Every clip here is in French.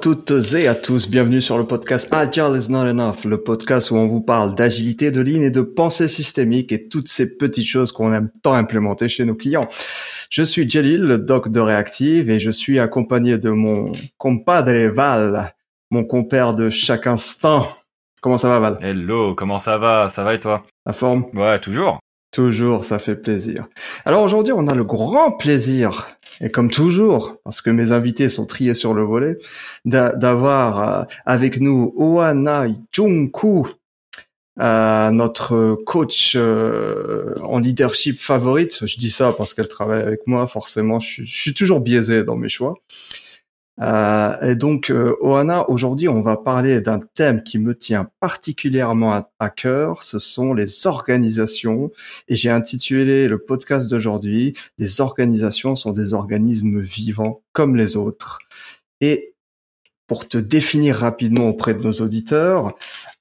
toutes et à tous, bienvenue sur le podcast Agile is not enough, le podcast où on vous parle d'agilité, de ligne et de pensée systémique et toutes ces petites choses qu'on aime tant implémenter chez nos clients. Je suis Jalil, le doc de Reactive et je suis accompagné de mon compadre Val, mon compère de chaque instant. Comment ça va Val? Hello, comment ça va? Ça va et toi? La forme? Ouais, toujours. Toujours, ça fait plaisir. Alors aujourd'hui, on a le grand plaisir, et comme toujours, parce que mes invités sont triés sur le volet, d'avoir euh, avec nous Oana Junku, euh, notre coach euh, en leadership favorite. Je dis ça parce qu'elle travaille avec moi, forcément, je suis toujours biaisé dans mes choix. Euh, et donc, euh, Oana, aujourd'hui, on va parler d'un thème qui me tient particulièrement à, cœur. Ce sont les organisations. Et j'ai intitulé le podcast d'aujourd'hui "Les organisations sont des organismes vivants comme les autres". Et pour te définir rapidement auprès de nos auditeurs,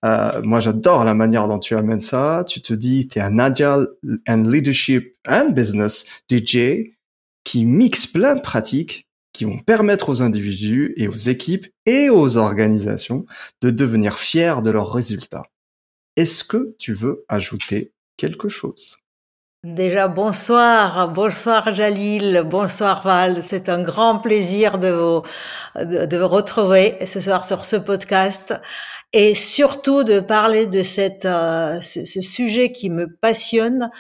euh, moi j'adore la manière dont tu amènes ça. Tu te dis, tu es un agile and leadership and business DJ qui mixe plein de pratiques qui vont permettre aux individus et aux équipes et aux organisations de devenir fiers de leurs résultats. Est-ce que tu veux ajouter quelque chose? Déjà, bonsoir, bonsoir Jalil, bonsoir Val. C'est un grand plaisir de vous, de, retrouver ce soir sur ce podcast et surtout de parler de cette, euh, ce, sujet qui me passionne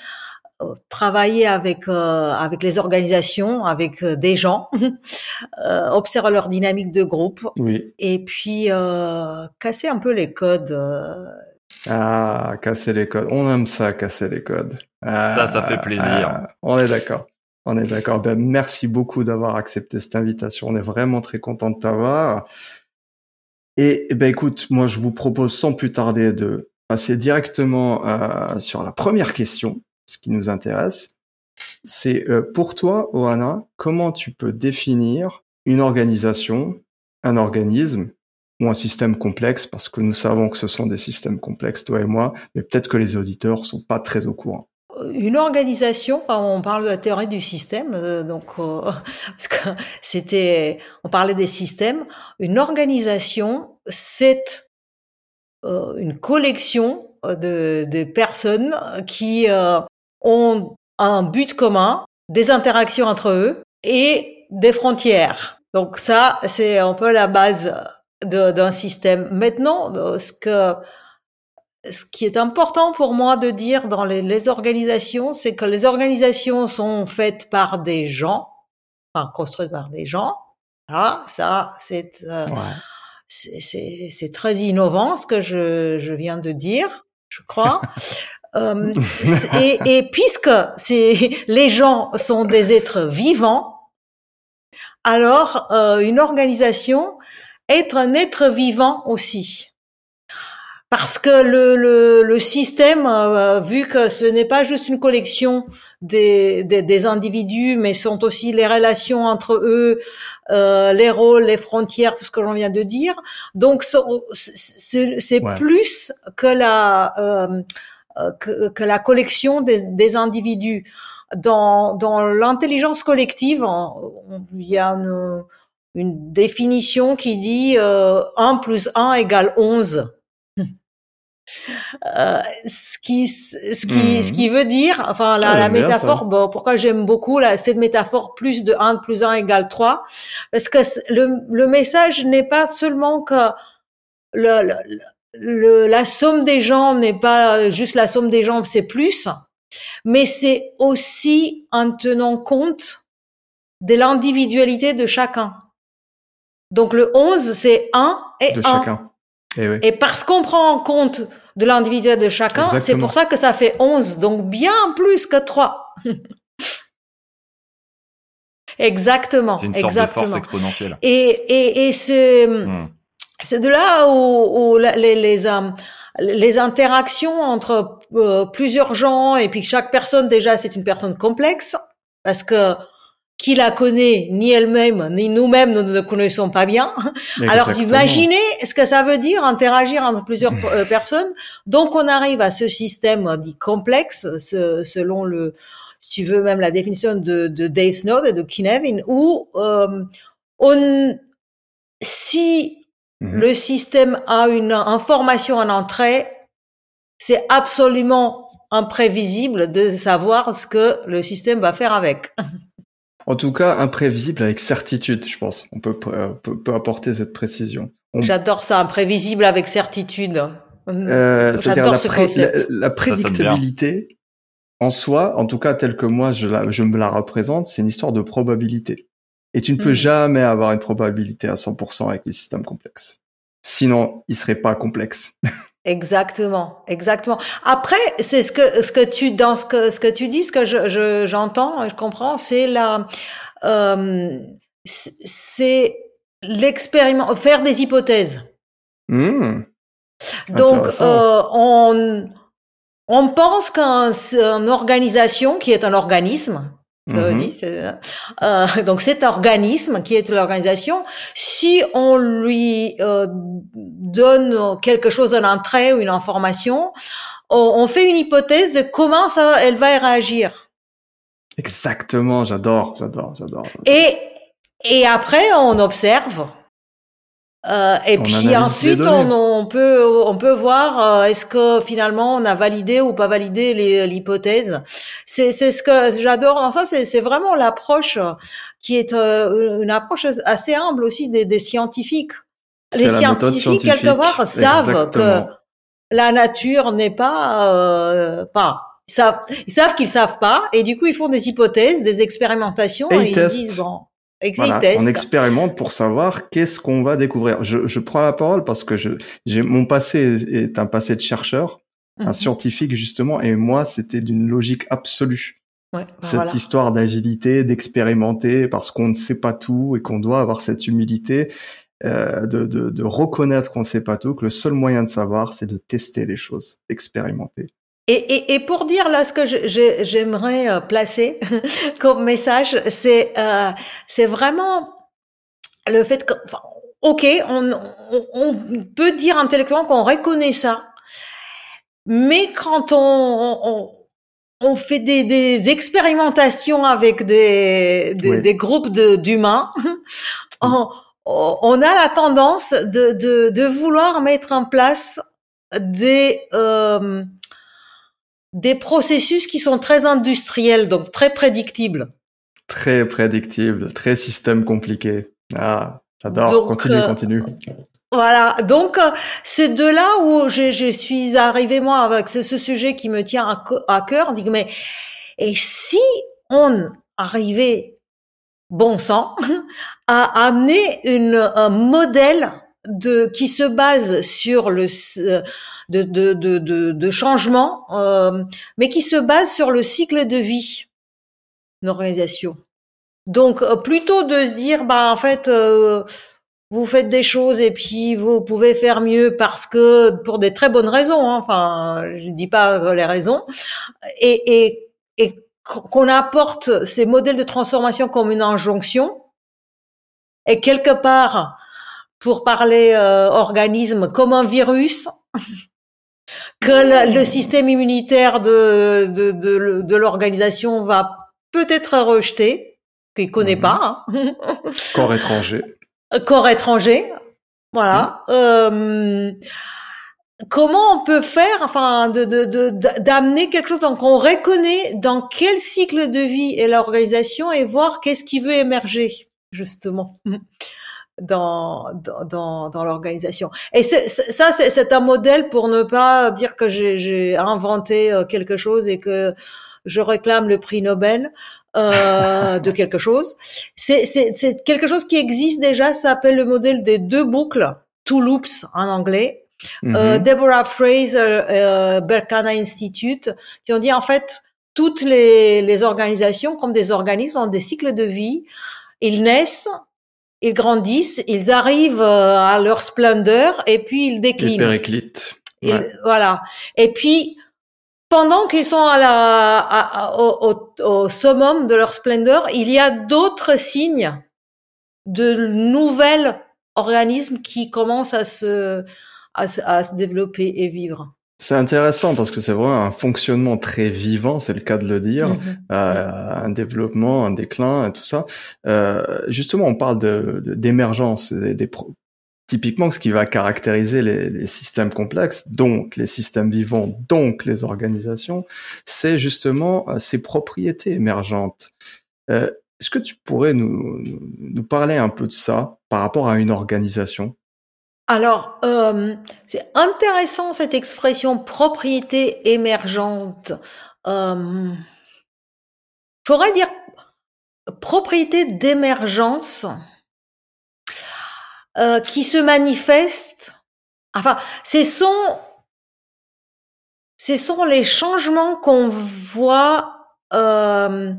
travailler avec euh, avec les organisations, avec euh, des gens, euh, observer leur dynamique de groupe, oui. et puis casser un peu les codes. Ah, casser les codes. On aime ça, casser les codes. ça, ça fait plaisir. Ah, on est d'accord. On est d'accord. Ben, merci beaucoup d'avoir accepté cette invitation. On est vraiment très content de t'avoir. Et, ben écoute, moi je vous propose sans plus tarder de passer directement sur la première question ce qui nous intéresse, c'est euh, pour toi, Oana, comment tu peux définir une organisation, un organisme ou un système complexe, parce que nous savons que ce sont des systèmes complexes, toi et moi, mais peut-être que les auditeurs sont pas très au courant. Une organisation, on parle de la théorie du système, euh, donc euh, parce que c'était, on parlait des systèmes. Une organisation, c'est une collection de personnes qui ont un but commun, des interactions entre eux et des frontières. Donc ça, c'est un peu la base d'un système. Maintenant, ce que ce qui est important pour moi de dire dans les, organisations, c'est que les organisations sont faites par des gens, enfin construites par des gens. Ah, ça, c'est euh, c'est très innovant ce que je, je viens de dire, je crois. Euh, et, et, puisque les gens sont des êtres vivants, alors euh, une organisation est un être vivant aussi. Parce que le, le, le système, euh, vu que ce n'est pas juste une collection des, des, des, individus, mais sont aussi les relations entre eux, euh, les rôles, les frontières, tout ce que l'on vient de dire. Donc c'est plus que la que, que, la collection des, des individus. Dans, dans l'intelligence collective, il y a une, une définition qui dit euh, 1 plus 1 égale 11. Euh, ce qui ce qui ce qui veut dire enfin la, la métaphore bon, pourquoi j'aime beaucoup là cette métaphore plus de 1 plus 1 égale 3 parce que le le message n'est pas seulement que le, le le, la somme des gens n'est pas juste la somme des gens, c'est plus, mais c'est aussi en tenant compte de l'individualité de chacun. Donc le 11, c'est 1 et de chacun. Et, oui. et parce qu'on prend en compte de l'individualité de chacun, c'est pour ça que ça fait 11, donc bien plus que 3. exactement. C'est une sorte exactement. de force exponentielle. Et, et, et ce... Hmm c'est de là où, les, les, euh, les, interactions entre euh, plusieurs gens et puis chaque personne déjà c'est une personne complexe parce que qui la connaît, ni elle-même, ni nous-mêmes, nous ne connaissons pas bien. Alors, imaginez ce que ça veut dire interagir entre plusieurs euh, personnes. Donc, on arrive à ce système dit complexe, selon le, si tu veux, même la définition de, de Dave Snowd et de Kinevin, où euh, on, si Mhm. le système a une information en entrée, c'est absolument imprévisible de savoir ce que le système va faire avec. En tout cas, imprévisible avec certitude, je pense. On peut, euh, peut, peut apporter cette précision. On- J'adore ça, imprévisible avec certitude. Euh, C'est-à-dire J'adore la, ce pré- concept. la, la prédictibilité en soi, en tout cas telle que moi je, la, je me la représente, c'est une histoire de probabilité. Et tu ne peux Mhm. jamais avoir une probabilité à 100% avec les systèmes complexes. Sinon, ils seraient pas complexes. Exactement, exactement. Après, c'est ce que ce que tu dans ce que ce que tu dis, ce que je je- j'entends, et je comprends, c'est la euh, c'est- l'expériment, faire des hypothèses. Hmm. Donc, euh, on on pense qu'un organisation qui est un organisme, Mhm. dire, c'est, euh, donc cet organisme qui est l'organisation, si on lui euh, donne quelque chose, un entrée ou une information, on, on fait une hypothèse de comment ça, elle va réagir. Exactement, j'adore, j'adore, j'adore. j'adore. Et et après on observe. Euh, et On puis ensuite, on, on peut on peut voir euh, est-ce que finalement on a validé ou pas validé l'hypothèse. C'est c'est ce que j'adore dans ça. C'est c'est vraiment l'approche qui est euh, une approche assez humble aussi des, des scientifiques. Les scientifiques quelque part savent que la nature n'est pas euh, pas ils savent ils savent qu'ils savent pas et du coup ils font des hypothèses, des expérimentations Et et, ils disent bon, Voilà, on expérimente pour savoir qu'est-ce qu'on va découvrir. Je, je prends la parole parce que je, j'ai mon passé est un passé de chercheur, un Mhm. scientifique justement, et moi c'était d'une logique absolue. Ouais, ben Cette voilà. histoire d'agilité, d'expérimenter, parce qu'on ne sait pas tout et qu'on doit avoir cette humilité euh, de, de, de reconnaître qu'on ne sait pas tout, que le seul moyen de savoir, c'est de tester les choses, d'expérimenter. Et, et, et pour dire là ce que j'aimerais euh, placer comme message, c'est euh, c'est vraiment le fait que, enfin, ok, on, on, on peut dire intellectuellement qu'on reconnaît ça, mais quand on, on, on fait des, des expérimentations avec des, des, Oui. des groupes de- d'humains, on, on a la tendance de, de, de vouloir mettre en place des euh, des processus qui sont très industriels, donc très prédictibles. Très prédictible, très système compliqué. Ah, j'adore. Donc, Continue, euh, continue. Voilà, donc euh, c'est de là où je, je suis arrivée moi avec ce, ce sujet qui me tient à, à cœur. On dit que, mais et si on arrivait bon sang à amener une, un modèle de qui se base sur le s- de de de de, de changement, euh, mais qui se base sur le cycle de vie d'une organisation. Donc euh, plutôt de se dire bah en fait euh, vous faites des choses et puis vous pouvez faire mieux parce que pour des très bonnes raisons. hein, enfin, je dis pas les raisons. Et, et, et qu'on apporte ces modèles de transformation comme une injonction. Et quelque part, pour parler euh, organisme, comme un virus, que le, le système immunitaire de, de, de, de l'organisation va peut-être rejeter, qu'il connaît Mhm. pas. hein. Corps étranger. corps étranger. Voilà. Euh, comment on peut faire, enfin, de, de, de- d'amener quelque chose, donc on reconnaît dans quel cycle de vie est l'organisation et voir qu'est-ce qui veut émerger, justement. Dans, dans, dans, l'organisation. Et c'est, ça, c'est, c'est un modèle pour ne pas dire que j'ai, j'ai inventé euh, quelque chose et que je réclame le prix Nobel euh, de quelque chose. C'est, c'est, c'est quelque chose qui existe déjà, ça s'appelle le modèle des deux boucles, two loops en anglais. Euh, Mhm. Deborah Fraser, euh, Berkana Institute, qui ont dit en fait toutes les, les organisations comme des organismes ont des cycles de vie. Ils naissent, ils grandissent, ils arrivent euh, à leur splendeur et puis ils déclinent. Ils-. Voilà. Et puis, pendant qu'ils sont à la, à- au, au- au summum de leur splendeur, il y a d'autres signes de nouvelles organismes qui commencent à se, à, à se développer et vivre. C'est intéressant parce que c'est vraiment un fonctionnement très vivant, c'est le cas de le dire, Mhm. euh, un développement, un déclin, et tout ça. Euh, justement, on parle de de- d'émergence, des, des pro- typiquement ce qui va caractériser les, les systèmes complexes, donc les systèmes vivants, donc les organisations, c'est justement euh, ces propriétés émergentes. Euh, Est-ce que tu pourrais nous nous parler un peu de ça par rapport à une organisation? Alors, euh, c'est intéressant cette expression propriété émergente. Euh, je pourrais dire propriété d'émergence euh, qui se manifeste. Enfin, ce sont, ce sont les changements qu'on voit euh,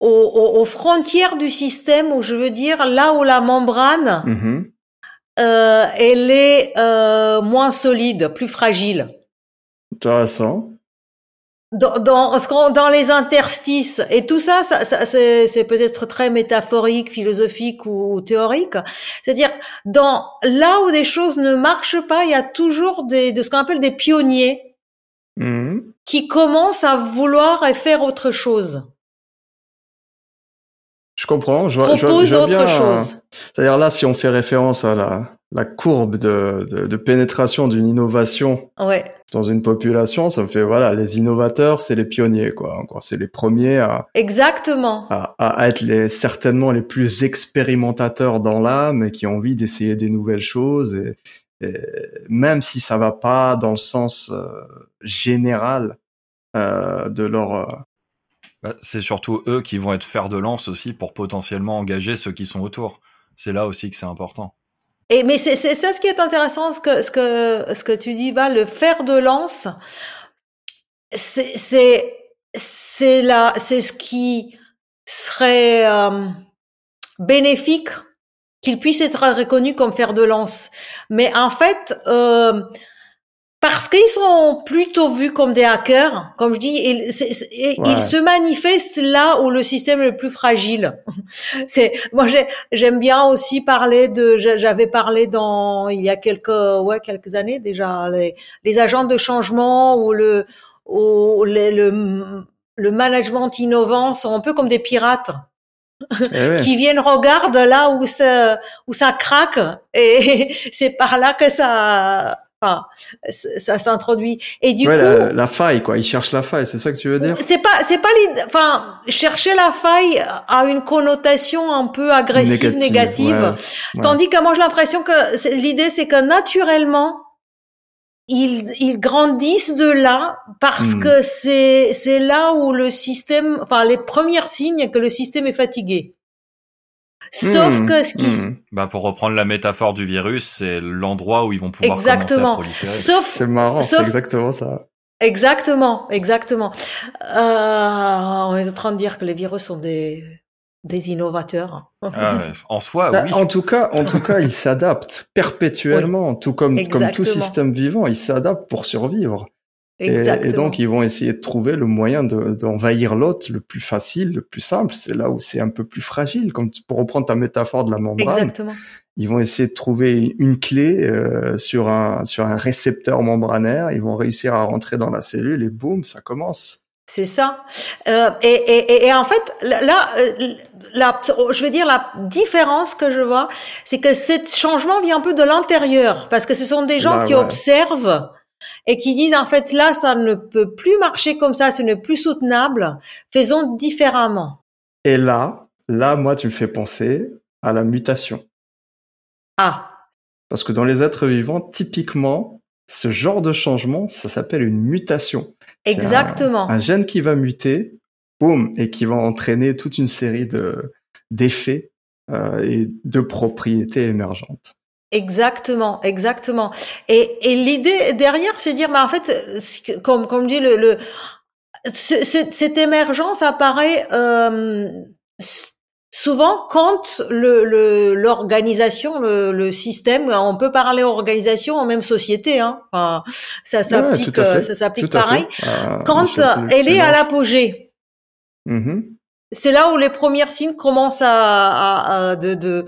aux, frontières du système, où je veux dire là où la membrane Mhm. Euh, elle est euh, moins solide, plus fragile. Intéressant. Dans, dans, dans les interstices et tout ça, ça, ça- c'est, c'est peut-être très métaphorique, philosophique ou, ou théorique. C'est-à-dire, dans là où des choses ne marchent pas, il y a toujours des, de ce qu'on appelle des pionniers Mhm. qui commencent à vouloir et faire autre chose, Je comprends. Je vois, je je autre bien, chose. C'est-à-dire là, si on fait référence à la, la courbe de, de, de pénétration d'une innovation Ouais, dans une population, ça me fait voilà, les innovateurs, c'est les pionniers quoi. C'est les premiers à, exactement. à, à être les certainement les plus expérimentateurs dans l'âme et qui ont envie d'essayer des nouvelles choses et, et même si ça va pas dans le sens euh, général euh, de leur euh, Bah, c'est surtout eux qui vont être fer de lance aussi pour potentiellement engager ceux qui sont autour. C'est là aussi que c'est important. Et mais c'est ça ce qui est intéressant, ce que ce que ce que tu dis, va le fer de lance, c'est c'est c'est là, c'est ce qui serait euh, bénéfique qu'il puisse être reconnu comme fer de lance. Mais en fait, euh, parce qu'ils sont plutôt vus comme des hackers, comme je dis, ils, Ouais. ils se manifestent là où le système est le plus fragile. C'est moi j'ai- j'aime bien aussi parler de j'a- j'avais parlé dans il y a quelques ouais quelques années déjà les, les agents de changement ou le ou les- le le management innovant sont un peu comme des pirates eh ouais. qui viennent regarder là où ça où ça craque et c'est par là que ça enfin, ça, s'introduit et du Ouais, coup la, la faille quoi. Ils cherchent la faille, c'est ça que tu veux dire? C'est pas, c'est pas l'idée. Enfin, chercher la faille a une connotation un peu agressive, négative. ouais, ouais. Tandis que moi, j'ai l'impression que l'idée, c'est que naturellement, ils, ils grandissent de là parce Hmm. que c'est, c'est là où le système, enfin, les premiers signes que le système est fatigué. Sauf Hmm, que ce qui, hmm. Bah, pour reprendre la métaphore du virus, c'est l'endroit où ils vont pouvoir Exactement. commencer à proliférer. Sauf- C'est marrant, c'est exactement ça. Exactement, exactement. Euh, on est en train de dire que les virus sont des, des innovateurs. Ah En soi, Bah, oui. En tout cas, en tout cas, ils s'adaptent perpétuellement, tout comme comme tout système vivant, ils s'adaptent pour survivre. Et, Exactement. et donc, ils vont essayer de trouver le moyen de- d'envahir l'autre le plus facile, le plus simple. C'est là où c'est un peu plus fragile. Comme tu- pour reprendre ta métaphore de la membrane, Exactement. ils vont essayer de trouver une clé euh, sur un sur un récepteur membranaire. Ils vont réussir à rentrer dans la cellule et boum, ça commence. C'est ça. Euh, et, et, et- et en fait, là, euh, la, je veux dire, la différence que je vois, c'est que ce changement vient un peu de l'intérieur, parce que ce sont des gens Là, qui ouais. observent et qui disent, en fait, là, ça ne peut plus marcher comme ça, ce n'est plus soutenable, faisons différemment. Et là, là, moi, tu me fais penser à la mutation. Ah, Parce que dans les êtres vivants, typiquement, ce genre de changement, ça s'appelle une mutation. Un- exactement. Un, gène qui va muter, boum, et qui va entraîner toute une série de d'effets euh, et de propriétés émergentes. Exactement, exactement. Et, et l'idée derrière, c'est de dire, mais en fait, comme comme dit le, le ce- ce- cette émergence apparaît euh, souvent quand le le- l'organisation, le, le système, on peut parler organisation en même société, hein. Enfin, ça s'applique, ça s'applique pareil. fait. Euh, Quand elle est à l'apogée, Mhm. c'est là où les premiers signes commencent à, à- à- de, de,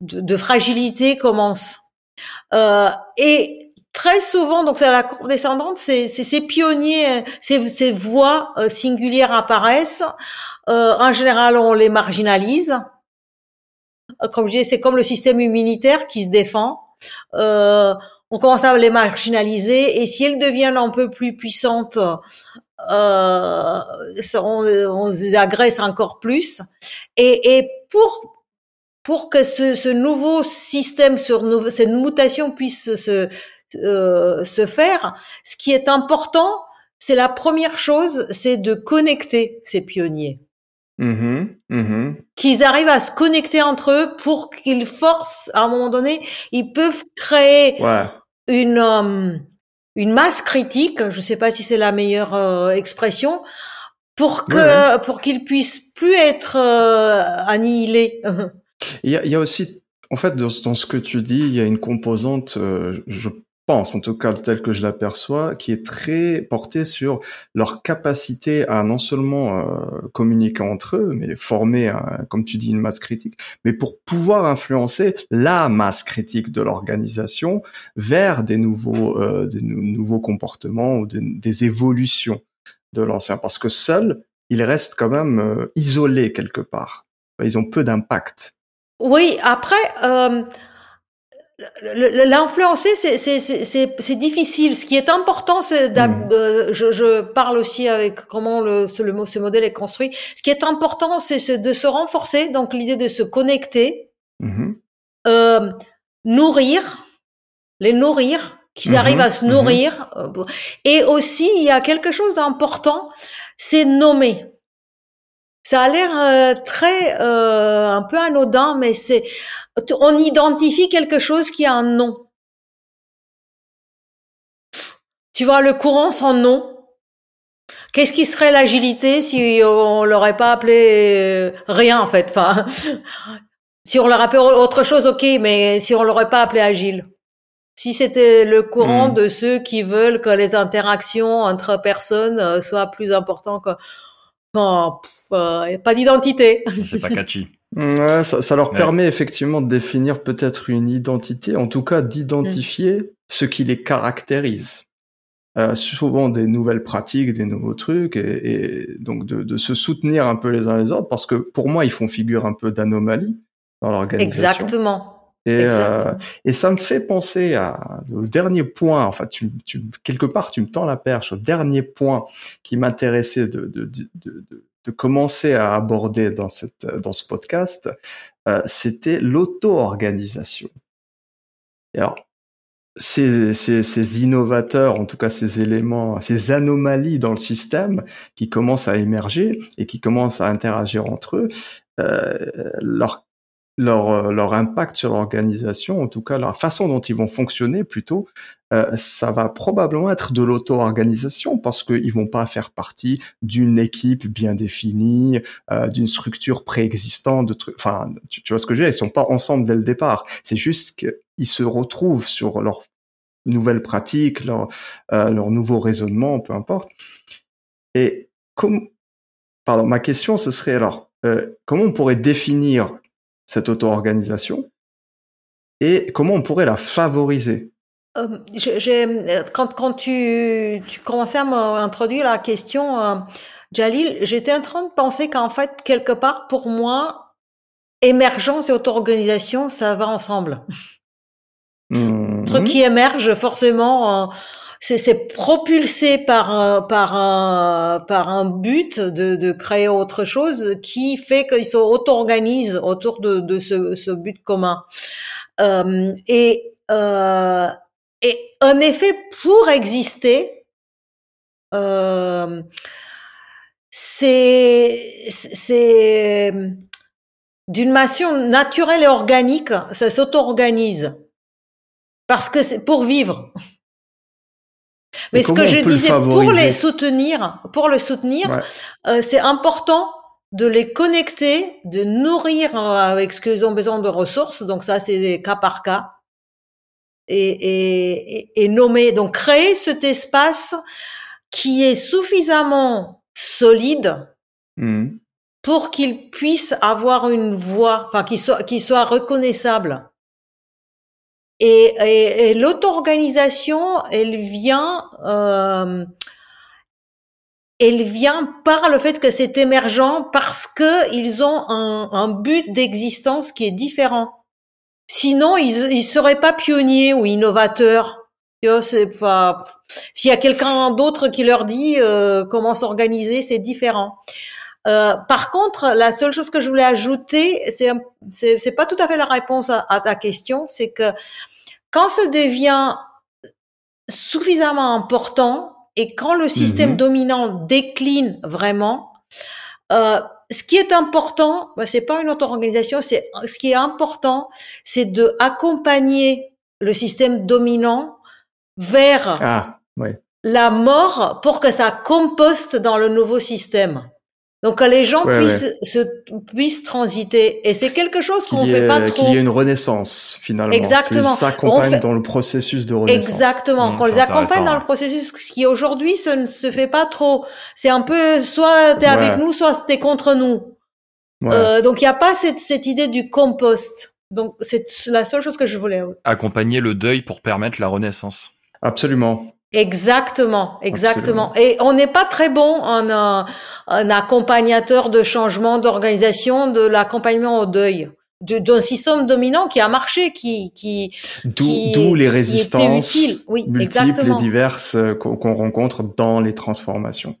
de, fragilité commencent. Euh, et très souvent, donc à la courbe descendante, c'est ces pionniers, ces, ces voix euh, singulières apparaissent. Euh, en général, on les marginalise. Euh, comme je disais, c'est comme le système immunitaire qui se défend. Euh, on commence à les marginaliser et si elles deviennent un peu plus puissantes, euh, on, on, les agresse encore plus. Et, et pour pour que ce, ce nouveau système, sur cette mutation puisse se euh, se faire, ce qui est important, c'est la première chose, c'est de connecter ces pionniers. Mmh, mmh. Qu'ils arrivent à se connecter entre eux pour qu'ils forcent, à un moment donné, ils peuvent créer Ouais. une euh, une masse critique. Je ne sais pas si c'est la meilleure euh, expression pour que Ouais, pour qu'ils puissent plus être euh, annihilés. Il y a, y a aussi, en fait, dans, ce que tu dis, il y a une composante, euh, je pense, en tout cas telle que je l'aperçois, qui est très portée sur leur capacité à non seulement euh, communiquer entre eux, mais former, un- comme tu dis, une masse critique, mais pour pouvoir influencer la masse critique de l'organisation vers des nouveaux, euh, des nou- nouveaux comportements ou des, évolutions de l'ancien. Parce que seuls, ils restent quand même euh, isolés quelque part. Ils ont peu d'impact. Oui, après, euh, l'influencer, c'est- difficile. Ce qui est important, c'est d'ab- Mm. euh, je, je parle aussi avec comment le, ce, le mo- ce modèle est construit. Ce qui est important, c'est de se renforcer. Donc l'idée de se connecter, Mhm. euh, nourrir, les nourrir, qu'ils Mhm, arrivent à se mhm. nourrir. euh, Et aussi, il y a quelque chose d'important, c'est nommer. Ça a l'air euh, très euh, un peu anodin, mais c'est on identifie quelque chose qui a un nom. Tu vois, le courant sans nom. Qu'est-ce qui serait l'agilité si on l'aurait pas appelé euh, rien en fait? Enfin, Si on l'aurait appelé autre chose, ok, mais si on l'aurait pas appelé agile. Si c'était le courant Mm. de ceux qui veulent que les interactions entre personnes euh, soient plus importantes que bon, pff, euh, pas d'identité. C'est pas catchy. Ouais, ça, ça leur Ouais. permet effectivement de définir peut-être une identité, en tout cas d'identifier ce qui les caractérise. Euh, souvent des nouvelles pratiques, des nouveaux trucs, et, et donc de, de se soutenir un peu les uns les autres, parce que pour moi, ils font figure un peu d'anomalie dans l'organisation. Exactement. Et, euh, et ça me fait penser à, au dernier point, enfin, tu, tu, quelque part, tu me tends la perche au dernier point qui m'intéressait de, de, de, de, de- de commencer à aborder dans, cette, dans ce podcast, euh, c'était l'auto-organisation. Alors, ces, ces, ces innovateurs, en tout cas ces éléments, ces anomalies dans le système qui commencent à émerger et qui commencent à interagir entre eux, euh, leur leur, euh, leur impact sur l'organisation, en tout cas la façon dont ils vont fonctionner plutôt, euh, ça va probablement être de l'auto-organisation parce qu'ils vont pas faire partie d'une équipe bien définie, euh, d'une structure préexistante, de trucs. Enfin, tu, vois ce que je veux dire? Ils sont pas ensemble dès le départ. C'est juste qu'ils se retrouvent sur leur nouvelles pratiques, leur, euh, leur nouveau raisonnement, peu importe. Et comme, pardon, ma question ce serait alors, euh, comment on pourrait définir cette auto-organisation et comment on pourrait la favoriser? Euh, quand, quand tu, tu commençais à m'introduire la question, euh, Jalil, j'étais en train de penser qu'en fait, quelque part, pour moi, émergence et auto-organisation, ça va ensemble. Le truc qui émerge, forcément, euh, c'est propulsé par, un- par, un, par un but de, de créer autre chose qui fait qu'ils se auto-organisent autour de, de ce, ce but commun. Euh, et, euh, et en effet, pour exister, euh, c'est d'une nation naturelle et organique, ça s'auto-organise parce que c'est pour vivre. Mais ce que je le disais, pour les soutenir, pour le soutenir, Ouais. euh, c'est important de les connecter, de nourrir euh, avec ce qu'ils ont besoin de ressources. Donc ça, c'est cas par cas. Et, et, et- nommer, donc créer cet espace qui est suffisamment solide Mhm. pour qu'ils puissent avoir une voix, enfin, qu'il soit, qu'il soit reconnaissable. Et, et, et l'auto-organisation, elle vient, euh, elle vient par le fait que c'est émergent, parce que ils ont un, un but d'existence qui est différent. Sinon, ils ils seraient pas pionniers ou innovateurs. C'est pas. S'il y a quelqu'un d'autre qui leur dit euh, comment s'organiser, c'est différent. Euh, par contre, la seule chose que je voulais ajouter, c'est c'est pas tout à fait la réponse à, ta question, c'est que quand ça devient suffisamment important et quand le système mhm. dominant décline vraiment, euh, ce qui est important, bah, c'est pas une auto-organisation, c'est ce qui est important, c'est de accompagner le système dominant vers ah, la mort pour que ça composte dans le nouveau système. Donc que les gens puissent se puissent transiter et c'est quelque chose qu'on fait pas trop. Qu'il y ait une renaissance finalement. Exactement. Qu'ils s'accompagnent dans le processus de renaissance. Exactement. Mmh, qu'on les accompagne dans le processus, ce qui aujourd'hui ce ne se fait pas trop. C'est un peu soit t'es avec nous, soit t'es contre nous. Euh, donc il n'y a pas cette, cette idée du compost. Donc c'est la seule chose que je voulais. Accompagner le deuil pour permettre la renaissance. Absolument. Exactement, exactement. Et on n'est pas très bon en un, accompagnateur de changement d'organisation, de l'accompagnement au deuil d'un système dominant qui a marché, qui qui d'où les résistances oui, multiples et diverses qu'on rencontre dans les transformations.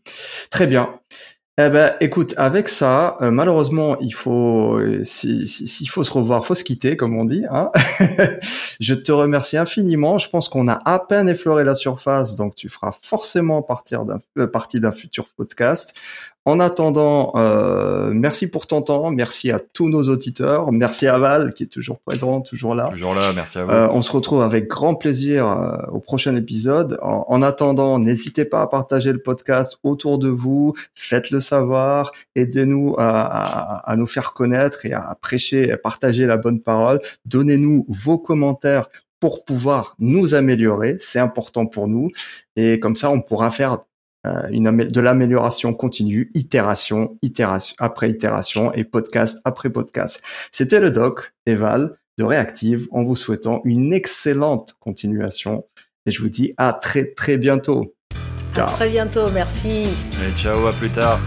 Très bien. Eh ben, écoute, avec ça, euh, malheureusement, il faut, s'il si, si, faut se revoir, faut se quitter, comme on dit. Hein je te remercie infiniment. Je pense qu'on a à peine effleuré la surface, donc tu feras forcément partir d'un, euh, partie d'un futur podcast. En attendant, euh, merci pour ton temps, merci à tous nos auditeurs, merci à Val qui est toujours présent, toujours là. Toujours là, merci à vous. Euh, on se retrouve avec grand plaisir euh, au prochain épisode. En, attendant, n'hésitez pas à partager le podcast autour de vous, faites-le savoir, aidez-nous à, à, nous faire connaître et à prêcher, à partager la bonne parole. Donnez-nous vos commentaires pour pouvoir nous améliorer, c'est important pour nous. Et comme ça, on pourra faire une de l'amélioration continue, itération, itération après itération et podcast après podcast. C'était le doc Eval de Reactive en vous souhaitant une excellente continuation et je vous dis à très très bientôt. À très bientôt, merci. Et ciao, à plus tard.